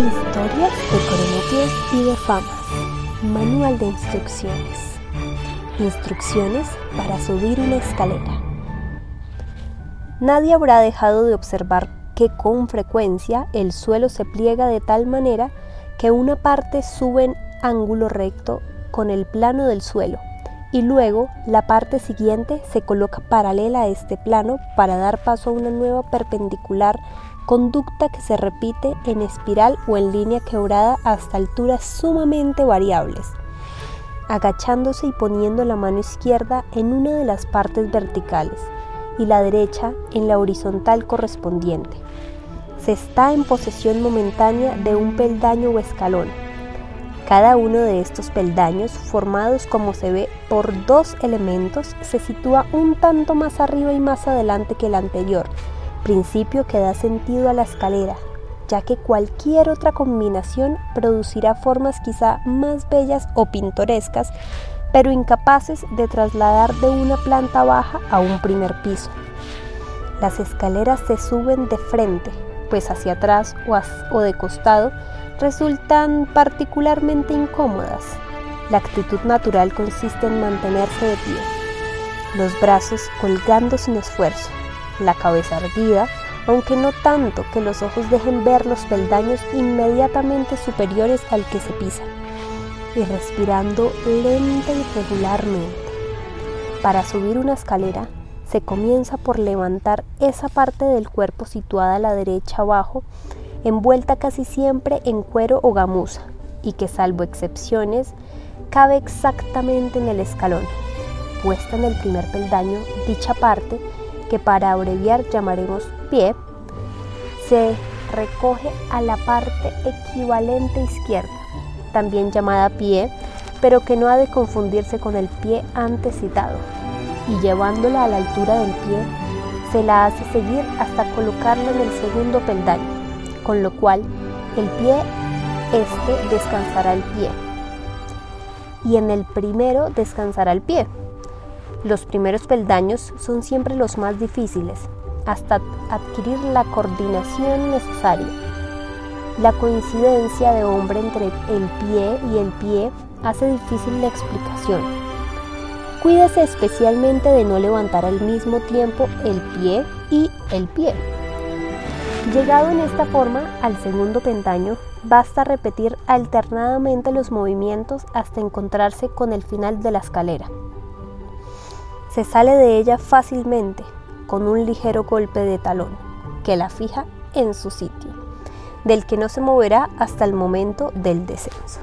Historias de cronopios y de famas. Manual de instrucciones. Instrucciones para subir una escalera. Nadie habrá dejado de observar que con frecuencia el suelo se pliega de tal manera que una parte sube en ángulo recto con el plano del suelo y luego la parte siguiente se coloca paralela a este plano para dar paso a una nueva perpendicular conducta que se repite en espiral o en línea quebrada hasta alturas sumamente variables, agachándose y poniendo la mano izquierda en una de las partes verticales y la derecha en la horizontal correspondiente. Se está en posesión momentánea de un peldaño o escalón. Cada uno de estos peldaños, formados como se ve por dos elementos, se sitúa un tanto más arriba y más adelante que el anterior, principio que da sentido a la escalera, ya que cualquier otra combinación producirá formas quizá más bellas o pintorescas, pero incapaces de trasladar de una planta baja a un primer piso. Las escaleras se suben de frente, pues hacia atrás o, de costado resultan particularmente incómodas. La actitud natural consiste en mantenerse de pie, los brazos colgando sin esfuerzo, la cabeza erguida, aunque no tanto que los ojos dejen ver los peldaños inmediatamente superiores al que se pisa, y respirando lenta y regularmente. Para subir una escalera, se comienza por levantar esa parte del cuerpo situada a la derecha abajo, envuelta casi siempre en cuero o gamuza, y que salvo excepciones, cabe exactamente en el escalón. Puesta en el primer peldaño, dicha parte que para abreviar llamaremos pie, se recoge a la parte equivalente izquierda, también llamada pie, pero que no ha de confundirse con el pie antes citado, y llevándola a la altura del pie, se la hace seguir hasta colocarla en el segundo peldaño, con lo cual el pie este descansará el pie y en el primero descansará el pie. Los primeros peldaños son siempre los más difíciles, hasta adquirir la coordinación necesaria. La coincidencia de hombre entre el pie y el pie hace difícil la explicación. Cuídese especialmente de no levantar al mismo tiempo el pie y el pie. Llegado en esta forma al segundo peldaño, basta repetir alternadamente los movimientos hasta encontrarse con el final de la escalera. Se sale de ella fácilmente con un ligero golpe de talón que la fija en su sitio, del que no se moverá hasta el momento del descenso.